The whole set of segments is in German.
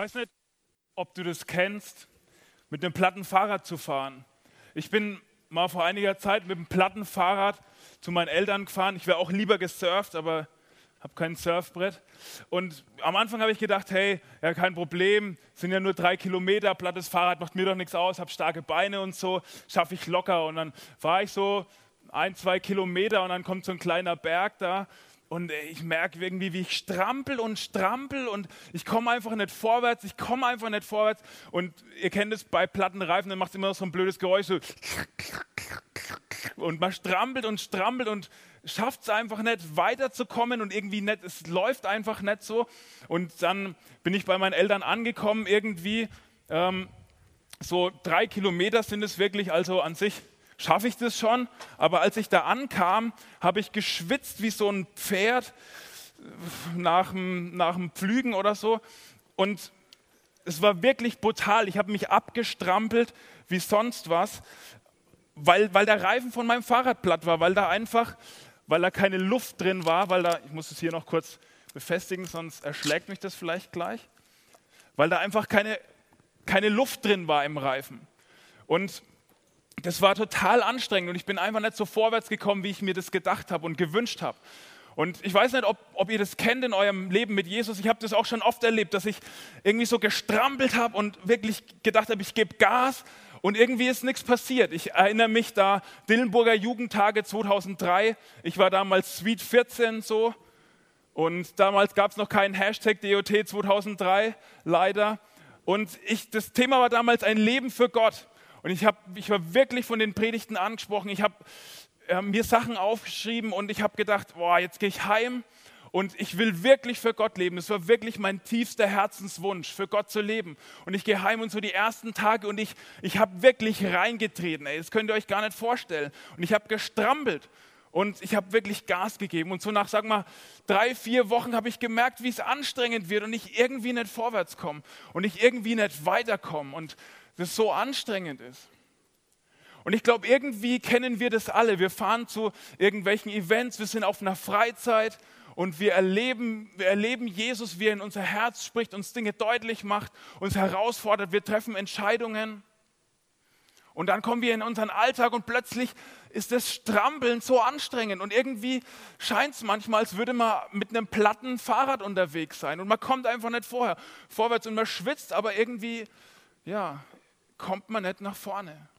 weiß nicht, ob du das kennst, mit einem platten Fahrrad zu fahren. Ich bin mal vor einiger Zeit mit einem platten Fahrrad zu meinen Eltern gefahren. Ich wäre auch lieber gesurft, aber habe kein Surfbrett. Und am Anfang habe ich gedacht, hey, ja, kein Problem, sind ja nur drei Kilometer, plattes Fahrrad macht mir doch nichts aus, habe starke Beine und so, schaffe ich locker. Und dann war ich so ein, zwei Kilometer und dann kommt so ein kleiner Berg da und ich merke irgendwie, wie ich strampel und strampel und ich komme einfach nicht vorwärts, ich komme einfach nicht vorwärts. Und ihr kennt es bei platten Reifen, dann macht es immer so ein blödes Geräusch, so und man strampelt und strampelt und schafft es einfach nicht weiterzukommen und irgendwie nicht, es läuft einfach nicht so. Und dann bin ich bei meinen Eltern angekommen, irgendwie ähm, so drei Kilometer sind es wirklich, also an sich schaffe ich das schon. Aber als ich da ankam, habe ich geschwitzt wie so ein Pferd nach dem, nach dem Pflügen oder so. Und es war wirklich brutal. Ich habe mich abgestrampelt wie sonst was, weil, weil der Reifen von meinem Fahrrad platt war, weil da einfach, weil da keine Luft drin war, weil da, ich muss es hier noch kurz befestigen, sonst erschlägt mich das vielleicht gleich, weil da einfach keine, keine Luft drin war im Reifen. Und das war total anstrengend und ich bin einfach nicht so vorwärts gekommen, wie ich mir das gedacht habe und gewünscht habe. Und ich weiß nicht, ob, ob ihr das kennt in eurem Leben mit Jesus. Ich habe das auch schon oft erlebt, dass ich irgendwie so gestrampelt habe und wirklich gedacht habe, ich gebe Gas und irgendwie ist nichts passiert. Ich erinnere mich da, Dillenburger Jugendtage 2003. Ich war damals Sweet 14 so und damals gab es noch keinen Hashtag DOT 2003, leider. Und ich, das Thema war damals ein Leben für Gott. Und ich, hab, ich war wirklich von den Predigten angesprochen. Ich habe äh, mir Sachen aufgeschrieben und ich habe gedacht, boah, jetzt gehe ich heim und ich will wirklich für Gott leben. Es war wirklich mein tiefster Herzenswunsch, für Gott zu leben. Und ich gehe heim und so die ersten Tage und ich, ich habe wirklich reingetreten. Ey, das könnt ihr euch gar nicht vorstellen. Und ich habe gestrampelt und ich habe wirklich Gas gegeben. Und so nach, sag mal, drei, vier Wochen habe ich gemerkt, wie es anstrengend wird und ich irgendwie nicht vorwärts komme und ich irgendwie nicht weiterkomme. Und das so anstrengend ist. Und ich glaube, irgendwie kennen wir das alle. Wir fahren zu irgendwelchen Events, wir sind auf einer Freizeit und wir erleben, wir erleben Jesus, wie er in unser Herz spricht, uns Dinge deutlich macht, uns herausfordert, wir treffen Entscheidungen. Und dann kommen wir in unseren Alltag und plötzlich ist das Strampeln so anstrengend. Und irgendwie scheint es manchmal, als würde man mit einem platten Fahrrad unterwegs sein. Und man kommt einfach nicht vorher vorwärts und man schwitzt, aber irgendwie, ja, kommt man nicht nach vorne.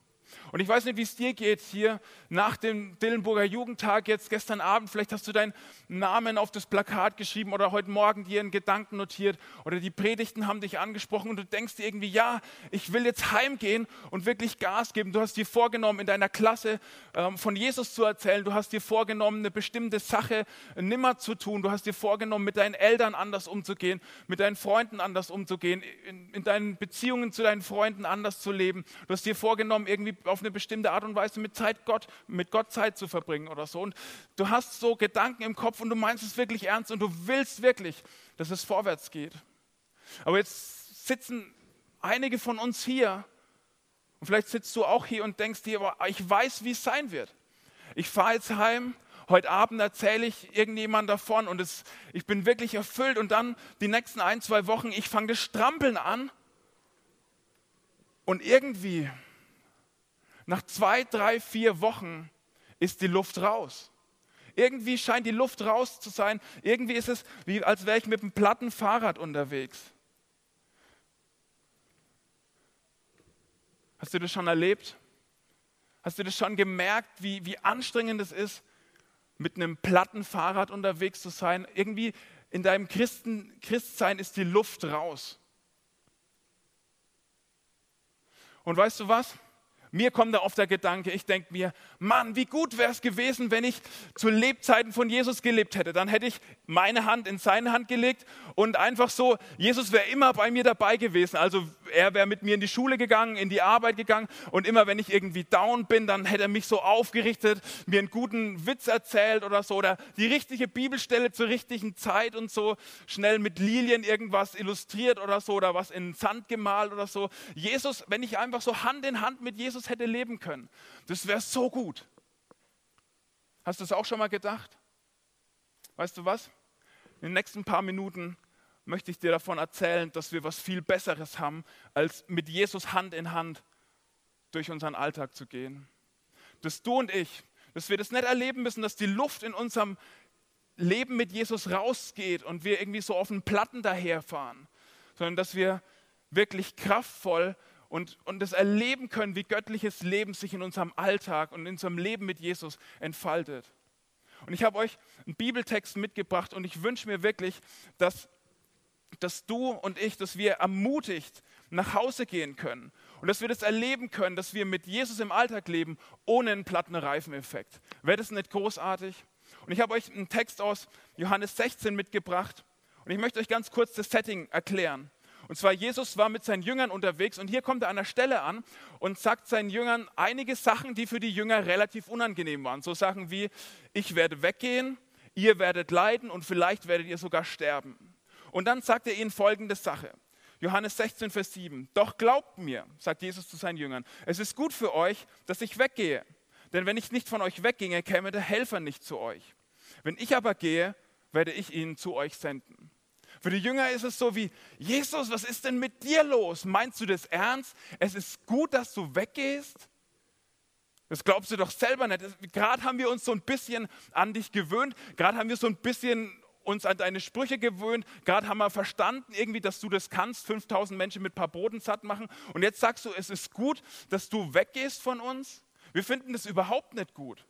Und ich weiß nicht, wie es dir geht hier nach dem Dillenburger Jugendtag, jetzt gestern Abend. Vielleicht hast du deinen Namen auf das Plakat geschrieben oder heute Morgen dir einen Gedanken notiert oder die Predigten haben dich angesprochen und du denkst dir irgendwie, ja, ich will jetzt heimgehen und wirklich Gas geben. Du hast dir vorgenommen, in deiner Klasse ähm, von Jesus zu erzählen. Du hast dir vorgenommen, eine bestimmte Sache nimmer zu tun. Du hast dir vorgenommen, mit deinen Eltern anders umzugehen, mit deinen Freunden anders umzugehen, in, in deinen Beziehungen zu deinen Freunden anders zu leben. Du hast dir vorgenommen, irgendwie auf eine bestimmte Art und Weise mit, Zeit Gott, mit Gott Zeit zu verbringen oder so. Und du hast so Gedanken im Kopf und du meinst es wirklich ernst und du willst wirklich, dass es vorwärts geht. Aber jetzt sitzen einige von uns hier und vielleicht sitzt du auch hier und denkst dir, ich weiß, wie es sein wird. Ich fahre jetzt heim, heute Abend erzähle ich irgendjemand davon und es, ich bin wirklich erfüllt und dann die nächsten ein, zwei Wochen, ich fange das Strampeln an und irgendwie nach zwei, drei, vier Wochen ist die Luft raus. Irgendwie scheint die Luft raus zu sein. Irgendwie ist es, wie als wäre ich mit einem platten Fahrrad unterwegs. Hast du das schon erlebt? Hast du das schon gemerkt, wie, wie anstrengend es ist, mit einem platten Fahrrad unterwegs zu sein? Irgendwie in deinem Christen, Christsein ist die Luft raus. Und weißt du was? Mir kommt da oft der Gedanke, ich denke mir, Mann, wie gut wäre es gewesen, wenn ich zu Lebzeiten von Jesus gelebt hätte. Dann hätte ich meine Hand in seine Hand gelegt und einfach so, Jesus wäre immer bei mir dabei gewesen. Also er wäre mit mir in die Schule gegangen, in die Arbeit gegangen und immer wenn ich irgendwie down bin, dann hätte er mich so aufgerichtet, mir einen guten Witz erzählt oder so oder die richtige Bibelstelle zur richtigen Zeit und so schnell mit Lilien irgendwas illustriert oder so oder was in Sand gemalt oder so. Jesus, wenn ich einfach so Hand in Hand mit Jesus hätte leben können, das wäre so gut. Hast du das auch schon mal gedacht? Weißt du was? In den nächsten paar Minuten möchte ich dir davon erzählen, dass wir was viel Besseres haben, als mit Jesus Hand in Hand durch unseren Alltag zu gehen. Dass du und ich, dass wir das nicht erleben müssen, dass die Luft in unserem Leben mit Jesus rausgeht und wir irgendwie so auf den Platten daherfahren, sondern dass wir wirklich kraftvoll und, und das erleben können, wie göttliches Leben sich in unserem Alltag und in unserem Leben mit Jesus entfaltet. Und ich habe euch einen Bibeltext mitgebracht und ich wünsche mir wirklich, dass, dass du und ich, dass wir ermutigt nach Hause gehen können und dass wir das erleben können, dass wir mit Jesus im Alltag leben, ohne einen platten Reifeneffekt. Wäre das nicht großartig? Und ich habe euch einen Text aus Johannes 16 mitgebracht und ich möchte euch ganz kurz das Setting erklären. Und zwar, Jesus war mit seinen Jüngern unterwegs und hier kommt er an einer Stelle an und sagt seinen Jüngern einige Sachen, die für die Jünger relativ unangenehm waren. So Sachen wie, ich werde weggehen, ihr werdet leiden und vielleicht werdet ihr sogar sterben. Und dann sagt er ihnen folgende Sache. Johannes 16, Vers 7. Doch glaubt mir, sagt Jesus zu seinen Jüngern, es ist gut für euch, dass ich weggehe. Denn wenn ich nicht von euch wegginge, käme der Helfer nicht zu euch. Wenn ich aber gehe, werde ich ihn zu euch senden. Für die Jünger ist es so wie, Jesus, was ist denn mit dir los? Meinst du das ernst? Es ist gut, dass du weggehst? Das glaubst du doch selber nicht. Gerade haben wir uns so ein bisschen an dich gewöhnt. Gerade haben wir so ein bisschen uns an deine Sprüche gewöhnt. Gerade haben wir verstanden irgendwie, dass du das kannst, 5000 Menschen mit ein paar Broten satt machen. Und jetzt sagst du, es ist gut, dass du weggehst von uns? Wir finden das überhaupt nicht gut.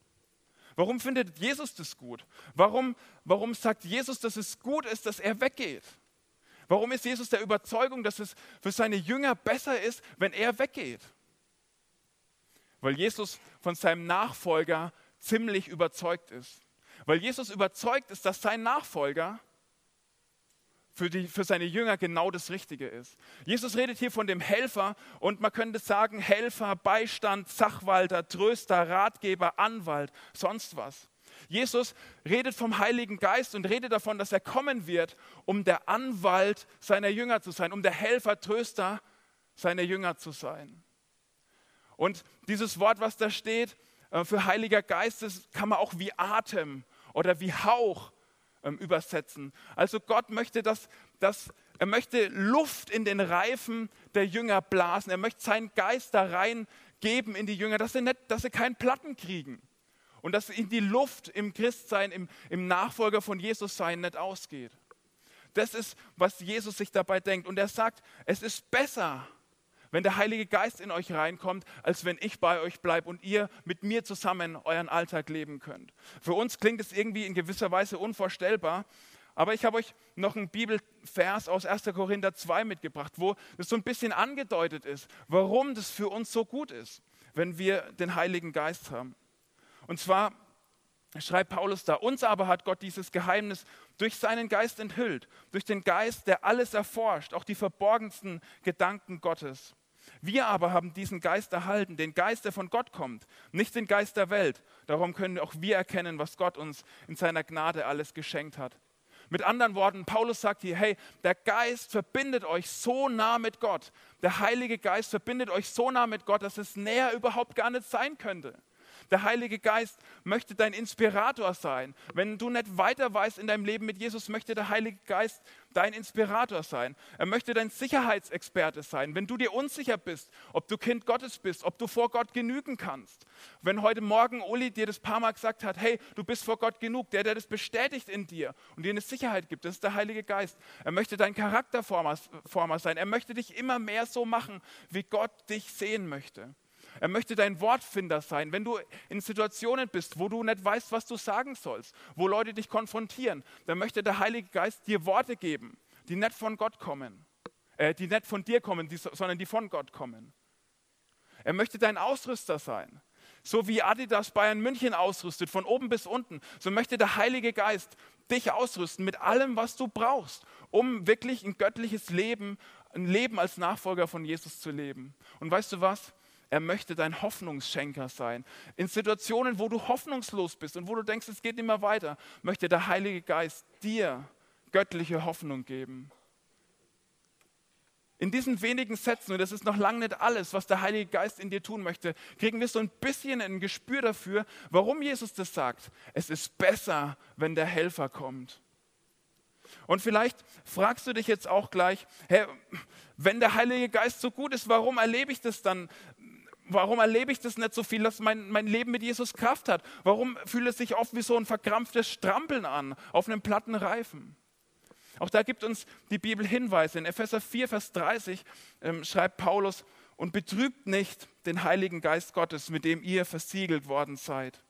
Warum findet Jesus das gut? Warum, warum sagt Jesus, dass es gut ist, dass er weggeht? Warum ist Jesus der Überzeugung, dass es für seine Jünger besser ist, wenn er weggeht? Weil Jesus von seinem Nachfolger ziemlich überzeugt ist. Weil Jesus überzeugt ist, dass sein Nachfolger für, die, für seine Jünger genau das Richtige ist. Jesus redet hier von dem Helfer und man könnte sagen Helfer, Beistand, Sachwalter, Tröster, Ratgeber, Anwalt, sonst was. Jesus redet vom Heiligen Geist und redet davon, dass er kommen wird, um der Anwalt seiner Jünger zu sein, um der Helfer, Tröster seiner Jünger zu sein. Und dieses Wort, was da steht, äh, für Heiliger Geist, das kann man auch wie Atem oder wie Hauch ähm, übersetzen. Also Gott möchte, dass, dass er möchte Luft in den Reifen der Jünger blasen. Er möchte seinen Geist da reingeben in die Jünger, dass sie, nicht, dass sie keinen Platten kriegen und dass ihnen die Luft im Christsein, im, im Nachfolger von Jesus sein nicht ausgeht. Das ist, was Jesus sich dabei denkt. Und er sagt, es ist besser, wenn der Heilige Geist in euch reinkommt, als wenn ich bei euch bleibe und ihr mit mir zusammen euren Alltag leben könnt. Für uns klingt es irgendwie in gewisser Weise unvorstellbar, aber ich habe euch noch einen Bibelvers aus 1. Korinther 2 mitgebracht, wo es so ein bisschen angedeutet ist, warum das für uns so gut ist, wenn wir den Heiligen Geist haben. Und zwar schreibt Paulus da, uns aber hat Gott dieses Geheimnis durch seinen Geist enthüllt, durch den Geist, der alles erforscht, auch die verborgensten Gedanken Gottes. Wir aber haben diesen Geist erhalten, den Geist, der von Gott kommt, nicht den Geist der Welt. Darum können auch wir erkennen, was Gott uns in seiner Gnade alles geschenkt hat. Mit anderen Worten, Paulus sagt hier, hey, der Geist verbindet euch so nah mit Gott. Der Heilige Geist verbindet euch so nah mit Gott, dass es näher überhaupt gar nicht sein könnte. Der Heilige Geist möchte dein Inspirator sein. Wenn du nicht weiter weißt in deinem Leben mit Jesus, möchte der Heilige Geist dein Inspirator sein. Er möchte dein Sicherheitsexperte sein. Wenn du dir unsicher bist, ob du Kind Gottes bist, ob du vor Gott genügen kannst. Wenn heute Morgen Uli dir das paar Mal gesagt hat, hey, du bist vor Gott genug, der, der das bestätigt in dir und dir eine Sicherheit gibt, das ist der Heilige Geist. Er möchte dein Charakterformer sein. Er möchte dich immer mehr so machen, wie Gott dich sehen möchte. Er möchte dein Wortfinder sein. Wenn du in Situationen bist, wo du nicht weißt, was du sagen sollst, wo Leute dich konfrontieren, dann möchte der Heilige Geist dir Worte geben, die nicht von Gott kommen, äh, die nicht von dir kommen, die, sondern die von Gott kommen. Er möchte dein Ausrüster sein. So wie Adidas Bayern München ausrüstet, von oben bis unten, so möchte der Heilige Geist dich ausrüsten mit allem, was du brauchst, um wirklich ein göttliches Leben, ein Leben als Nachfolger von Jesus zu leben. Und weißt du was? Er möchte dein Hoffnungsschenker sein. In Situationen, wo du hoffnungslos bist und wo du denkst, es geht nicht mehr weiter, möchte der Heilige Geist dir göttliche Hoffnung geben. In diesen wenigen Sätzen, und das ist noch lange nicht alles, was der Heilige Geist in dir tun möchte, kriegen wir so ein bisschen ein Gespür dafür, warum Jesus das sagt. Es ist besser, wenn der Helfer kommt. Und vielleicht fragst du dich jetzt auch gleich, hey, wenn der Heilige Geist so gut ist, warum erlebe ich das dann? Warum erlebe ich das nicht so viel, dass mein, mein Leben mit Jesus Kraft hat? Warum fühlt es sich oft wie so ein verkrampftes Strampeln an auf einem platten Reifen? Auch da gibt uns die Bibel Hinweise. In Epheser 4, Vers 30 ähm, schreibt Paulus, und betrübt nicht den Heiligen Geist Gottes, mit dem ihr versiegelt worden seid.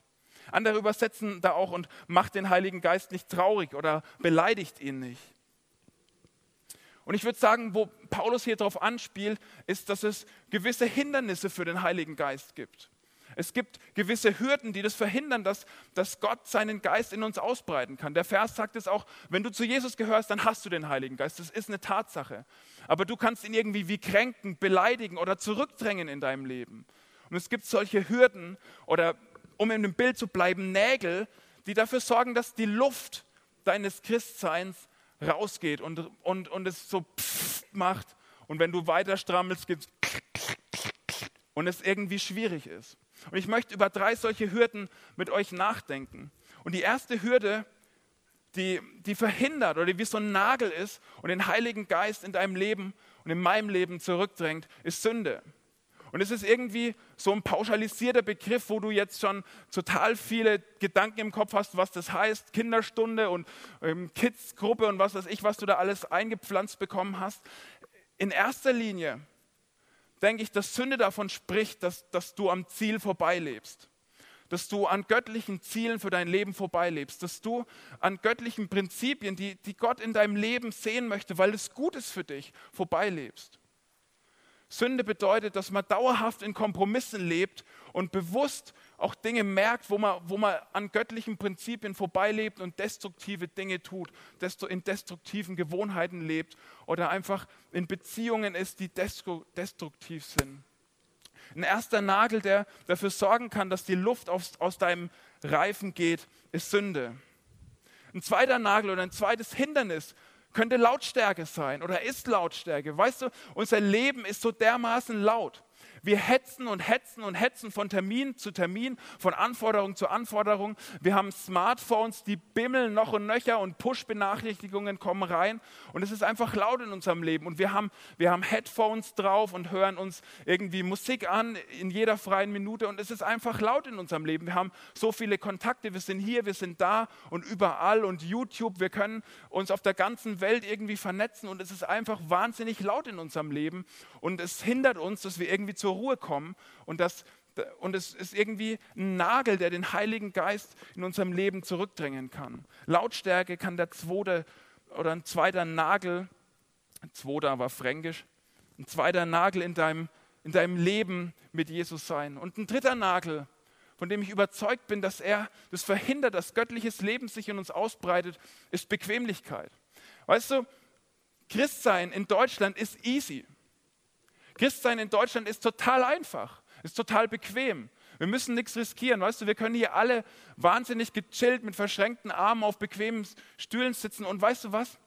Andere übersetzen da auch und macht den Heiligen Geist nicht traurig oder beleidigt ihn nicht. Und ich würde sagen, wo Paulus hier darauf anspielt, ist, dass es gewisse Hindernisse für den Heiligen Geist gibt. Es gibt gewisse Hürden, die das verhindern, dass, dass Gott seinen Geist in uns ausbreiten kann. Der Vers sagt es auch, wenn du zu Jesus gehörst, dann hast du den Heiligen Geist. Das ist eine Tatsache. Aber du kannst ihn irgendwie wie kränken, beleidigen oder zurückdrängen in deinem Leben. Und es gibt solche Hürden oder, um in dem Bild zu bleiben, Nägel, die dafür sorgen, dass die Luft deines Christseins rausgeht und, und, und es so macht. Und wenn du weiter strammelst, gibt es und es irgendwie schwierig ist. Und ich möchte über drei solche Hürden mit euch nachdenken. Und die erste Hürde, die, die verhindert oder die wie so ein Nagel ist und den Heiligen Geist in deinem Leben und in meinem Leben zurückdrängt, ist Sünde. Und es ist irgendwie so ein pauschalisierter Begriff, wo du jetzt schon total viele Gedanken im Kopf hast, was das heißt, Kinderstunde und ähm, Kids-Gruppe und was weiß ich, was du da alles eingepflanzt bekommen hast. In erster Linie denke ich, dass Sünde davon spricht, dass, dass du am Ziel vorbeilebst. Dass du an göttlichen Zielen für dein Leben vorbeilebst. Dass du an göttlichen Prinzipien, die, die Gott in deinem Leben sehen möchte, weil es gut ist für dich, vorbeilebst. Sünde bedeutet, dass man dauerhaft in Kompromissen lebt und bewusst auch Dinge merkt, wo man, wo man an göttlichen Prinzipien vorbeilebt und destruktive Dinge tut, desto in destruktiven Gewohnheiten lebt oder einfach in Beziehungen ist, die destruktiv sind. Ein erster Nagel, der dafür sorgen kann, dass die Luft aus, aus deinem Reifen geht, ist Sünde. Ein zweiter Nagel oder ein zweites Hindernis könnte Lautstärke sein oder ist Lautstärke. Weißt du, unser Leben ist so dermaßen laut. Wir hetzen und hetzen und hetzen von Termin zu Termin, von Anforderung zu Anforderung. Wir haben Smartphones, die bimmeln noch und nöcher und Push-Benachrichtigungen kommen rein. Und es ist einfach laut in unserem Leben. Und wir haben, wir haben Headphones drauf und hören uns irgendwie Musik an in jeder freien Minute. Und es ist einfach laut in unserem Leben. Wir haben so viele Kontakte. Wir sind hier, wir sind da und überall und YouTube. Wir können uns auf der ganzen Welt irgendwie vernetzen. Und es ist einfach wahnsinnig laut in unserem Leben. Und es hindert uns, dass wir irgendwie zur zur Ruhe kommen und, das, und es ist irgendwie ein Nagel, der den Heiligen Geist in unserem Leben zurückdrängen kann. Lautstärke kann der zweite oder ein zweiter Nagel, ein zweiter war fränkisch, ein zweiter Nagel in deinem, in deinem Leben mit Jesus sein. Und ein dritter Nagel, von dem ich überzeugt bin, dass er das verhindert, dass göttliches Leben sich in uns ausbreitet, ist Bequemlichkeit. Weißt du, Christsein in Deutschland ist easy. Christsein in Deutschland ist total einfach, ist total bequem. Wir müssen nichts riskieren. Weißt du, wir können hier alle wahnsinnig gechillt mit verschränkten Armen auf bequemen Stühlen sitzen. Und weißt du was?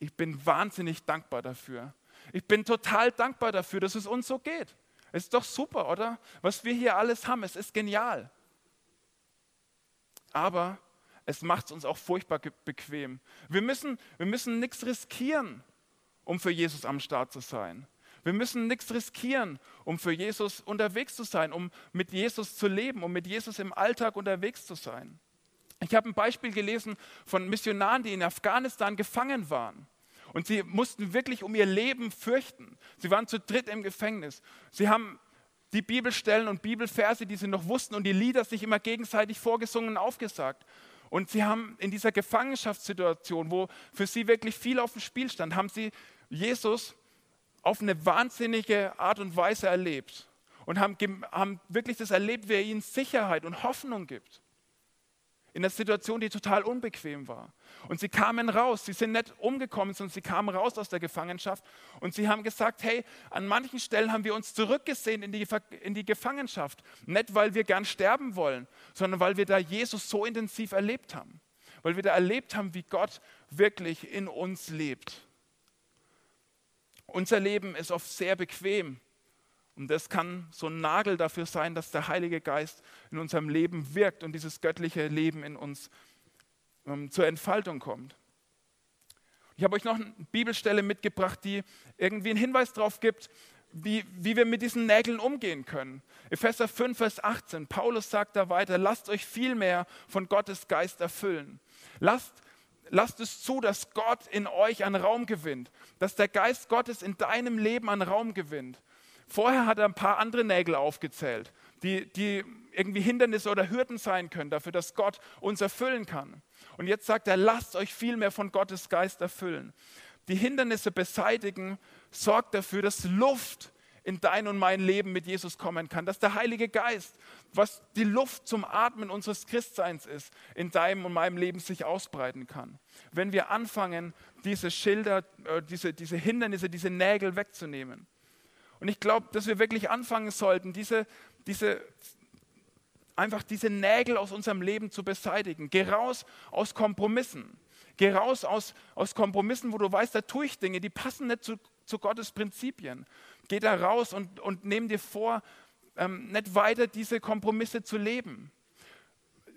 Ich bin wahnsinnig dankbar dafür. Ich bin total dankbar dafür, dass es uns so geht. Es ist doch super, oder? Was wir hier alles haben, es ist genial. Aber es macht es uns auch furchtbar bequem. Wir müssen, wir müssen nichts riskieren, um für Jesus am Start zu sein. Wir müssen nichts riskieren, um für Jesus unterwegs zu sein, um mit Jesus zu leben, um mit Jesus im Alltag unterwegs zu sein. Ich habe ein Beispiel gelesen von Missionaren, die in Afghanistan gefangen waren. Und sie mussten wirklich um ihr Leben fürchten. Sie waren zu dritt im Gefängnis. Sie haben die Bibelstellen und Bibelverse, die sie noch wussten und die Lieder sich immer gegenseitig vorgesungen und aufgesagt. Und sie haben in dieser Gefangenschaftssituation, wo für sie wirklich viel auf dem Spiel stand, haben sie Jesus auf eine wahnsinnige Art und Weise erlebt und haben, haben wirklich das erlebt, wie er ihnen Sicherheit und Hoffnung gibt. In einer Situation, die total unbequem war. Und sie kamen raus, sie sind nicht umgekommen, sondern sie kamen raus aus der Gefangenschaft und sie haben gesagt, hey, an manchen Stellen haben wir uns zurückgesehen in die, in die Gefangenschaft. Nicht, weil wir gern sterben wollen, sondern weil wir da Jesus so intensiv erlebt haben. Weil wir da erlebt haben, wie Gott wirklich in uns lebt. Unser Leben ist oft sehr bequem. Und das kann so ein Nagel dafür sein, dass der Heilige Geist in unserem Leben wirkt und dieses göttliche Leben in uns ähm, zur Entfaltung kommt. Ich habe euch noch eine Bibelstelle mitgebracht, die irgendwie einen Hinweis darauf gibt, wie, wie wir mit diesen Nägeln umgehen können. Epheser 5, Vers 18. Paulus sagt da weiter, lasst euch vielmehr von Gottes Geist erfüllen. Lasst, lasst es zu, dass Gott in euch an Raum gewinnt, dass der Geist Gottes in deinem Leben an Raum gewinnt. Vorher hat er ein paar andere Nägel aufgezählt, die, die irgendwie Hindernisse oder Hürden sein können dafür, dass Gott uns erfüllen kann. Und jetzt sagt er, lasst euch vielmehr von Gottes Geist erfüllen. Die Hindernisse beseitigen sorgt dafür, dass Luft in dein und mein Leben mit Jesus kommen kann, dass der Heilige Geist, was die Luft zum Atmen unseres Christseins ist, in deinem und meinem Leben sich ausbreiten kann. Wenn wir anfangen, diese Schilder, äh, diese, diese Hindernisse, diese Nägel wegzunehmen. Und ich glaube, dass wir wirklich anfangen sollten, diese, diese, einfach diese Nägel aus unserem Leben zu beseitigen. Geh raus aus Kompromissen. Geh raus aus, aus Kompromissen, wo du weißt, da tue ich Dinge, die passen nicht zu, zu Gottes Prinzipien. Geh da raus und, und nimm dir vor, ähm, nicht weiter diese Kompromisse zu leben.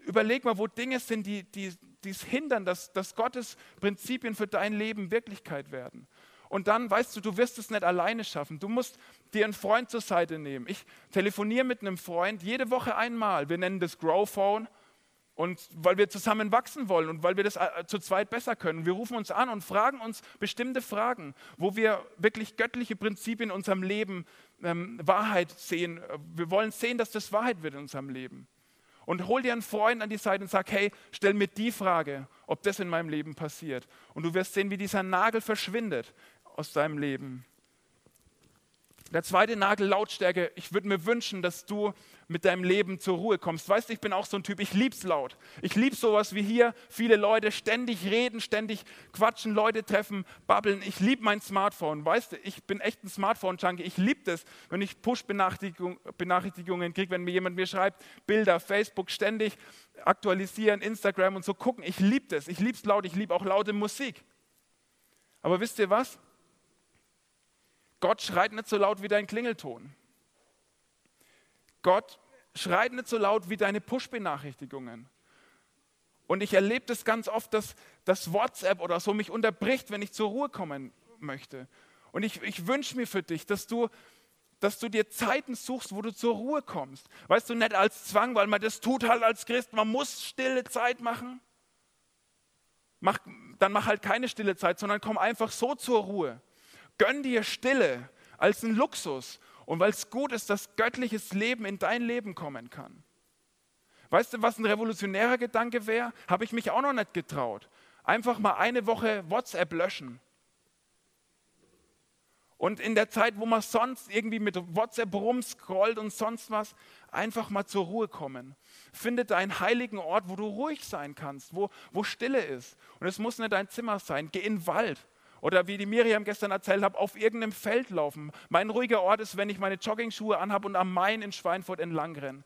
Überleg mal, wo Dinge sind, die, die, die es hindern, dass, dass Gottes Prinzipien für dein Leben Wirklichkeit werden. Und dann weißt du, du wirst es nicht alleine schaffen. Du musst dir einen Freund zur Seite nehmen. Ich telefoniere mit einem Freund jede Woche einmal. Wir nennen das Grow Phone. Und weil wir zusammen wachsen wollen und weil wir das äh, zu zweit besser können. Wir rufen uns an und fragen uns bestimmte Fragen, wo wir wirklich göttliche Prinzipien in unserem Leben ähm, Wahrheit sehen. Wir wollen sehen, dass das Wahrheit wird in unserem Leben. Und hol dir einen Freund an die Seite und sag, hey, stell mir die Frage, ob das in meinem Leben passiert. Und du wirst sehen, wie dieser Nagel verschwindet aus deinem Leben. Der zweite Nagel, Lautstärke. Ich würde mir wünschen, dass du mit deinem Leben zur Ruhe kommst. Weißt du, ich bin auch so ein Typ, ich lieb's laut. Ich liebe sowas wie hier, viele Leute ständig reden, ständig quatschen, Leute treffen, babbeln. Ich liebe mein Smartphone. Weißt du, ich bin echt ein Smartphone-Junkie. Ich liebe das, wenn ich Push-Benachrichtigungen kriege, wenn mir jemand mir schreibt, Bilder, Facebook ständig aktualisieren, Instagram und so gucken. Ich liebe das. Ich lieb's laut. Ich liebe auch laute Musik. Aber wisst ihr was? Gott schreit nicht so laut wie dein Klingelton. Gott schreit nicht so laut wie deine Push-Benachrichtigungen. Und ich erlebe das ganz oft, dass das WhatsApp oder so mich unterbricht, wenn ich zur Ruhe kommen möchte. Und ich, ich wünsche mir für dich, dass du, dass du dir Zeiten suchst, wo du zur Ruhe kommst. Weißt du, nicht als Zwang, weil man das tut halt als Christ, man muss stille Zeit machen. Mach, dann mach halt keine stille Zeit, sondern komm einfach so zur Ruhe. Gönn dir Stille als ein Luxus und weil es gut ist, dass göttliches Leben in dein Leben kommen kann. Weißt du, was ein revolutionärer Gedanke wäre? Habe ich mich auch noch nicht getraut. Einfach mal eine Woche WhatsApp löschen. Und in der Zeit, wo man sonst irgendwie mit WhatsApp rumscrollt und sonst was, einfach mal zur Ruhe kommen. Finde deinen heiligen Ort, wo du ruhig sein kannst, wo, wo Stille ist. Und es muss nicht dein Zimmer sein. Geh in den Wald. Oder wie die Miriam gestern erzählt hat, auf irgendeinem Feld laufen. Mein ruhiger Ort ist, wenn ich meine Joggingschuhe anhabe und am Main in Schweinfurt entlang renne.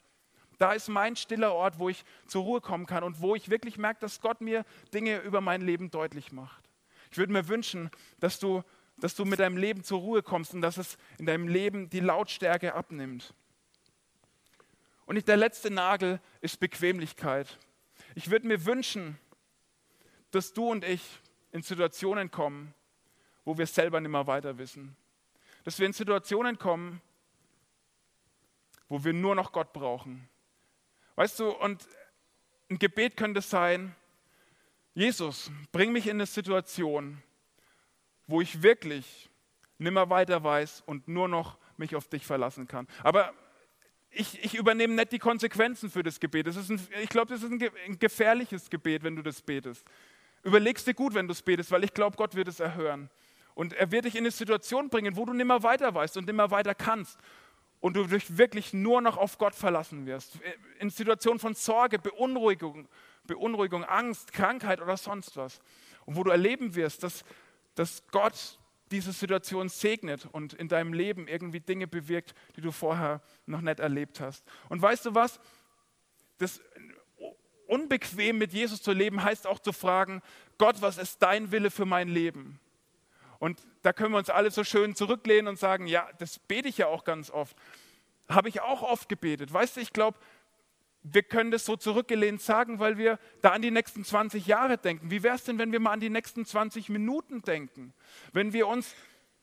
Da ist mein stiller Ort, wo ich zur Ruhe kommen kann und wo ich wirklich merke, dass Gott mir Dinge über mein Leben deutlich macht. Ich würde mir wünschen, dass du, dass du mit deinem Leben zur Ruhe kommst und dass es in deinem Leben die Lautstärke abnimmt. Und der letzte Nagel ist Bequemlichkeit. Ich würde mir wünschen, dass du und ich in Situationen kommen, wo wir selber nicht mehr weiter wissen. Dass wir in Situationen kommen, wo wir nur noch Gott brauchen. Weißt du, und ein Gebet könnte sein, Jesus, bring mich in eine Situation, wo ich wirklich nimmer weiter weiß und nur noch mich auf dich verlassen kann. Aber ich, ich übernehme nicht die Konsequenzen für das Gebet. Das ist ein, ich glaube, das ist ein, gefährliches Gebet, wenn du das betest. Überlegst dir gut, wenn du es betest, weil ich glaube, Gott wird es erhören. Und er wird dich in eine Situation bringen, wo du nimmer weiter weißt und nimmer weiter kannst. Und du dich wirklich nur noch auf Gott verlassen wirst. In Situationen von Sorge, Beunruhigung, Beunruhigung, Angst, Krankheit oder sonst was. Und wo du erleben wirst, dass, dass Gott diese Situation segnet und in deinem Leben irgendwie Dinge bewirkt, die du vorher noch nicht erlebt hast. Und weißt du was? Das unbequem mit Jesus zu leben heißt auch zu fragen, Gott, was ist dein Wille für mein Leben? Und da können wir uns alle so schön zurücklehnen und sagen, ja, das bete ich ja auch ganz oft. Habe ich auch oft gebetet. Weißt du, ich glaube, wir können das so zurückgelehnt sagen, weil wir da an die nächsten 20 Jahre denken. Wie wäre es denn, wenn wir mal an die nächsten 20 Minuten denken? Wenn wir uns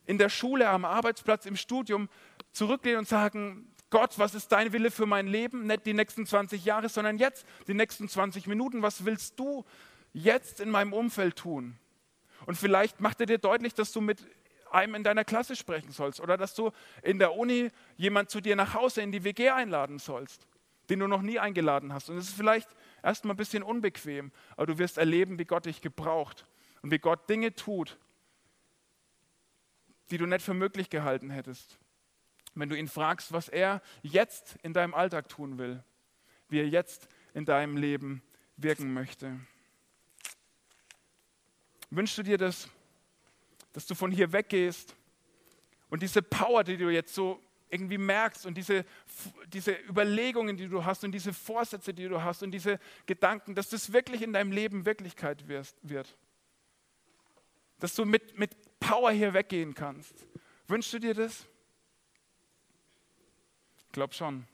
in der Schule, am Arbeitsplatz, im Studium zurücklehnen und sagen, Gott, was ist dein Wille für mein Leben? Nicht die nächsten 20 Jahre, sondern jetzt, die nächsten 20 Minuten. Was willst du jetzt in meinem Umfeld tun? Und vielleicht macht er dir deutlich, dass du mit einem in deiner Klasse sprechen sollst oder dass du in der Uni jemand zu dir nach Hause in die WG einladen sollst, den du noch nie eingeladen hast. Und es ist vielleicht erstmal ein bisschen unbequem, aber du wirst erleben, wie Gott dich gebraucht und wie Gott Dinge tut, die du nicht für möglich gehalten hättest wenn du ihn fragst, was er jetzt in deinem Alltag tun will, wie er jetzt in deinem Leben wirken möchte. Wünschst du dir das, dass du von hier weggehst und diese Power, die du jetzt so irgendwie merkst und diese, diese Überlegungen, die du hast und diese Vorsätze, die du hast und diese Gedanken, dass das wirklich in deinem Leben Wirklichkeit wird. Dass du mit, mit Power hier weggehen kannst. Wünschst du dir das? glaube schon.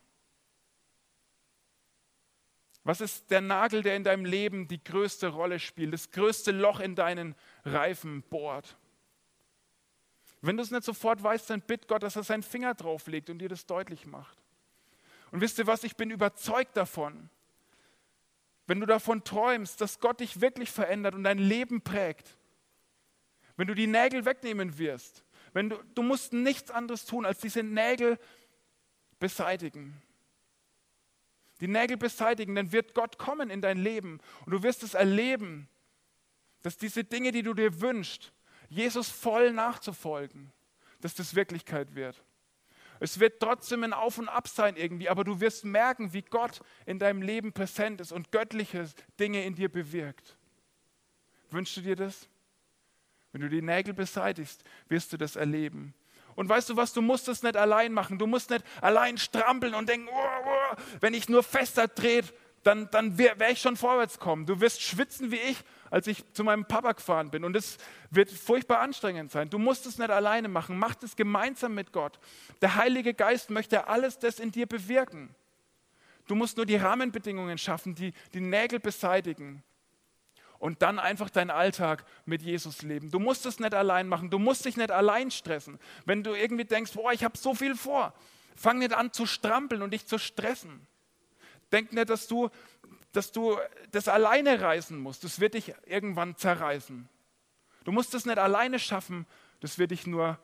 Was ist der Nagel, der in deinem Leben die größte Rolle spielt, das größte Loch in deinen Reifen bohrt? Wenn du es nicht sofort weißt, dann bitt Gott, dass er seinen Finger drauflegt und dir das deutlich macht. Und wisst ihr was, ich bin überzeugt davon, wenn du davon träumst, dass Gott dich wirklich verändert und dein Leben prägt, wenn du die Nägel wegnehmen wirst, wenn du, du musst nichts anderes tun, als diese Nägel beseitigen. Die Nägel beseitigen, dann wird Gott kommen in dein Leben und du wirst es erleben, dass diese Dinge, die du dir wünschst, Jesus voll nachzufolgen, dass das Wirklichkeit wird. Es wird trotzdem ein Auf und Ab sein irgendwie, aber du wirst merken, wie Gott in deinem Leben präsent ist und göttliche Dinge in dir bewirkt. Wünschst du dir das? Wenn du die Nägel beseitigst, wirst du das erleben. Und weißt du was, du musst es nicht allein machen. Du musst nicht allein strampeln und denken, oh, oh, wenn ich nur fester dreht, dann, dann werde ich schon vorwärts kommen. Du wirst schwitzen wie ich, als ich zu meinem Papa gefahren bin. Und es wird furchtbar anstrengend sein. Du musst es nicht alleine machen. Mach es gemeinsam mit Gott. Der Heilige Geist möchte alles das in dir bewirken. Du musst nur die Rahmenbedingungen schaffen, die, die Nägel beseitigen und dann einfach deinen Alltag mit Jesus leben. Du musst es nicht allein machen, du musst dich nicht allein stressen. Wenn du irgendwie denkst, boah, ich habe so viel vor, fang nicht an zu strampeln und dich zu stressen. Denk nicht, dass du, dass du das alleine reißen musst. Das wird dich irgendwann zerreißen. Du musst es nicht alleine schaffen, das wird dich nur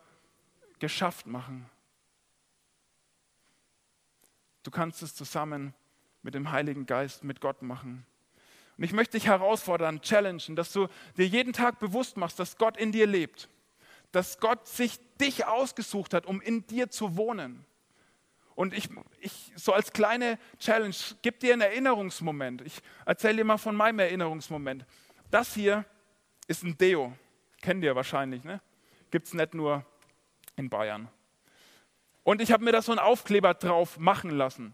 geschafft machen. Du kannst es zusammen mit dem Heiligen Geist, mit Gott machen. Und ich möchte dich herausfordern, challengen, dass du dir jeden Tag bewusst machst, dass Gott in dir lebt. Dass Gott sich dich ausgesucht hat, um in dir zu wohnen. Und ich, ich so als kleine Challenge, gib dir einen Erinnerungsmoment. Ich erzähle dir mal von meinem Erinnerungsmoment. Das hier ist ein Deo. Kennt ihr wahrscheinlich, ne? Gibt es nicht nur in Bayern. Und ich habe mir da so einen Aufkleber drauf machen lassen.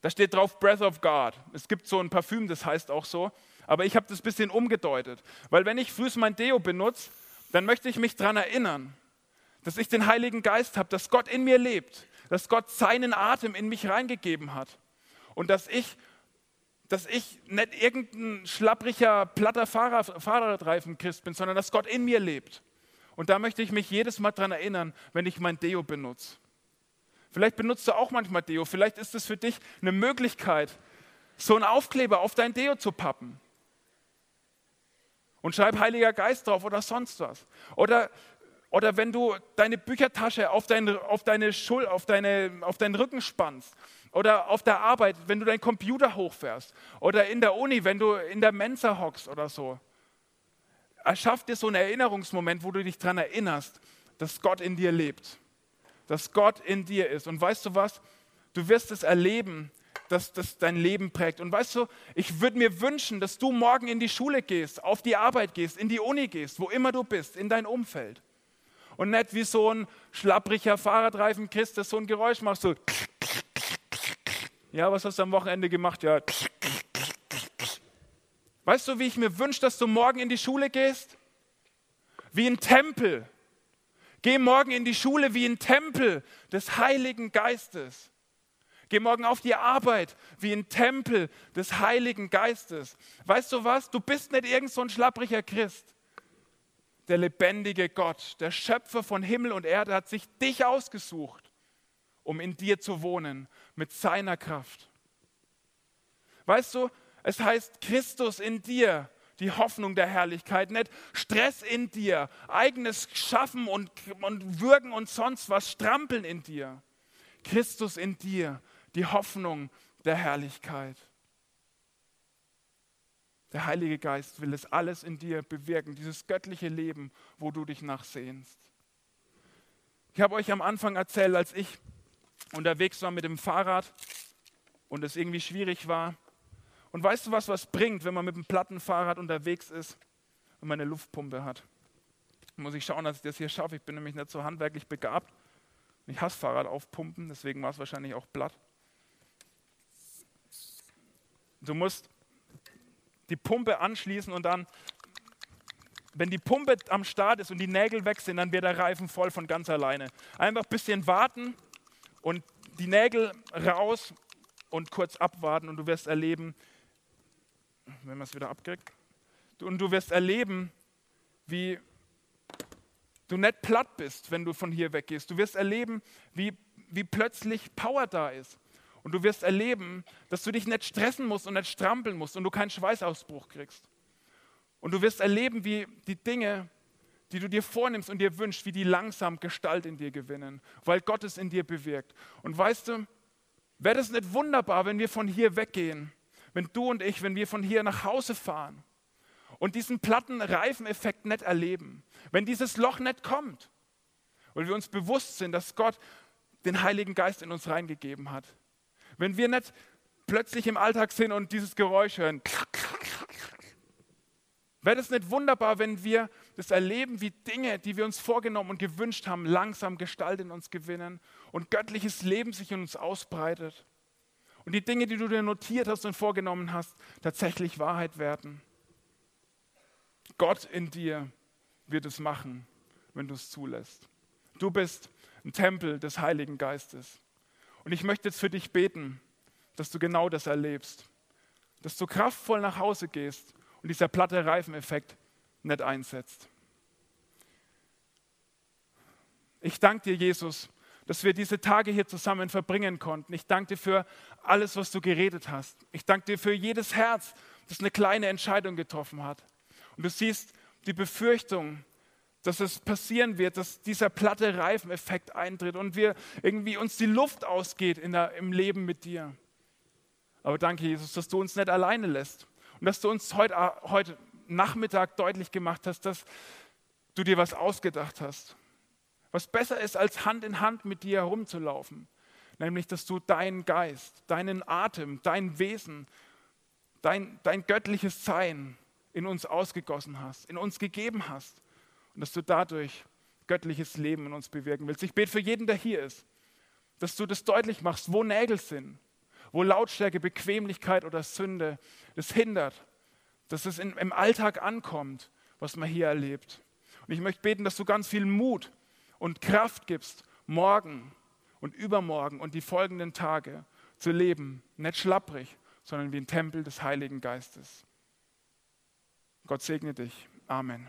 Da steht drauf Breath of God. Es gibt so ein Parfüm, das heißt auch so. Aber ich habe das ein bisschen umgedeutet. Weil wenn ich früh mein Deo benutze, dann möchte ich mich daran erinnern, dass ich den Heiligen Geist habe, dass Gott in mir lebt, dass Gott seinen Atem in mich reingegeben hat. Und dass ich, dass ich nicht irgendein schlappriger, platter Fahrer, Fahrradreifen-Christ bin, sondern dass Gott in mir lebt. Und da möchte ich mich jedes Mal daran erinnern, wenn ich mein Deo benutze. Vielleicht benutzt du auch manchmal Deo. Vielleicht ist es für dich eine Möglichkeit, so einen Aufkleber auf dein Deo zu pappen. Und schreib Heiliger Geist drauf oder sonst was. Oder, oder wenn du deine Büchertasche auf, dein, auf, deine Schul, auf, deine, auf deinen Rücken spannst. Oder auf der Arbeit, wenn du deinen Computer hochfährst. Oder in der Uni, wenn du in der Mensa hockst oder so. Erschaff dir so einen Erinnerungsmoment, wo du dich daran erinnerst, dass Gott in dir lebt dass Gott in dir ist. Und weißt du was? Du wirst es erleben, dass das dein Leben prägt. Und weißt du, ich würde mir wünschen, dass du morgen in die Schule gehst, auf die Arbeit gehst, in die Uni gehst, wo immer du bist, in dein Umfeld. Und nicht wie so ein schlappriger Fahrradreifen Christ, das so ein Geräusch macht, so. Ja, was hast du am Wochenende gemacht? Ja. Weißt du, wie ich mir wünsche, dass du morgen in die Schule gehst? Wie ein Tempel, Geh morgen in die Schule wie ein Tempel des Heiligen Geistes. Geh morgen auf die Arbeit wie ein Tempel des Heiligen Geistes. Weißt du was? Du bist nicht irgend so ein schlappriger Christ. Der lebendige Gott, der Schöpfer von Himmel und Erde, hat sich dich ausgesucht, um in dir zu wohnen, mit seiner Kraft. Weißt du, es heißt Christus in dir, die Hoffnung der Herrlichkeit, nicht Stress in dir, eigenes Schaffen und, und Würgen und sonst was, Strampeln in dir. Christus in dir, die Hoffnung der Herrlichkeit. Der Heilige Geist will es alles in dir bewirken, dieses göttliche Leben, wo du dich nachsehnst. Ich habe euch am Anfang erzählt, als ich unterwegs war mit dem Fahrrad und es irgendwie schwierig war. Und weißt du was, was bringt, wenn man mit dem Plattenfahrrad unterwegs ist und man eine Luftpumpe hat? Muss ich schauen, dass ich das hier schaffe. Ich bin nämlich nicht so handwerklich begabt. Ich hasse Fahrrad aufpumpen, deswegen war es wahrscheinlich auch platt. Du musst die Pumpe anschließen und dann, wenn die Pumpe am Start ist und die Nägel weg sind, dann wird der Reifen voll von ganz alleine. Einfach ein bisschen warten und die Nägel raus und kurz abwarten und du wirst erleben, wenn man es wieder abkriegt, und du wirst erleben, wie du nicht platt bist, wenn du von hier weggehst. Du wirst erleben, wie, wie plötzlich Power da ist. Und du wirst erleben, dass du dich nicht stressen musst und nicht strampeln musst und du keinen Schweißausbruch kriegst. Und du wirst erleben, wie die Dinge, die du dir vornimmst und dir wünschst, wie die langsam Gestalt in dir gewinnen, weil Gott es in dir bewirkt. Und weißt du, wäre das nicht wunderbar, wenn wir von hier weggehen, wenn du und ich, wenn wir von hier nach Hause fahren und diesen platten Reifeneffekt nicht erleben, wenn dieses Loch nicht kommt, weil wir uns bewusst sind, dass Gott den Heiligen Geist in uns reingegeben hat, wenn wir nicht plötzlich im Alltag sind und dieses Geräusch hören. Wäre das nicht wunderbar, wenn wir das erleben, wie Dinge, die wir uns vorgenommen und gewünscht haben, langsam Gestalt in uns gewinnen und göttliches Leben sich in uns ausbreitet und die Dinge, die du dir notiert hast und vorgenommen hast, tatsächlich Wahrheit werden. Gott in dir wird es machen, wenn du es zulässt. Du bist ein Tempel des Heiligen Geistes. Und ich möchte jetzt für dich beten, dass du genau das erlebst. Dass du kraftvoll nach Hause gehst und dieser platte Reifeneffekt nicht einsetzt. Ich danke dir, Jesus, dass wir diese Tage hier zusammen verbringen konnten. Ich danke dir für alles, was du geredet hast. Ich danke dir für jedes Herz, das eine kleine Entscheidung getroffen hat. Und du siehst die Befürchtung, dass es passieren wird, dass dieser platte Reifeneffekt eintritt und wir irgendwie uns die Luft ausgeht der, im Leben mit dir. Aber danke, Jesus, dass du uns nicht alleine lässt und dass du uns heute, heute Nachmittag deutlich gemacht hast, dass du dir was ausgedacht hast. Was besser ist, als Hand in Hand mit dir herumzulaufen. Nämlich, dass du deinen Geist, deinen Atem, dein Wesen, dein, dein göttliches Sein in uns ausgegossen hast, in uns gegeben hast und dass du dadurch göttliches Leben in uns bewirken willst. Ich bete für jeden, der hier ist, dass du das deutlich machst, wo Nägel sind, wo Lautstärke, Bequemlichkeit oder Sünde das hindert, dass es in, im Alltag ankommt, was man hier erlebt. Und ich möchte beten, dass du ganz viel Mut und Kraft gibst, morgen und übermorgen und die folgenden Tage zu leben, nicht schlapprig, sondern wie ein Tempel des Heiligen Geistes. Gott segne dich. Amen.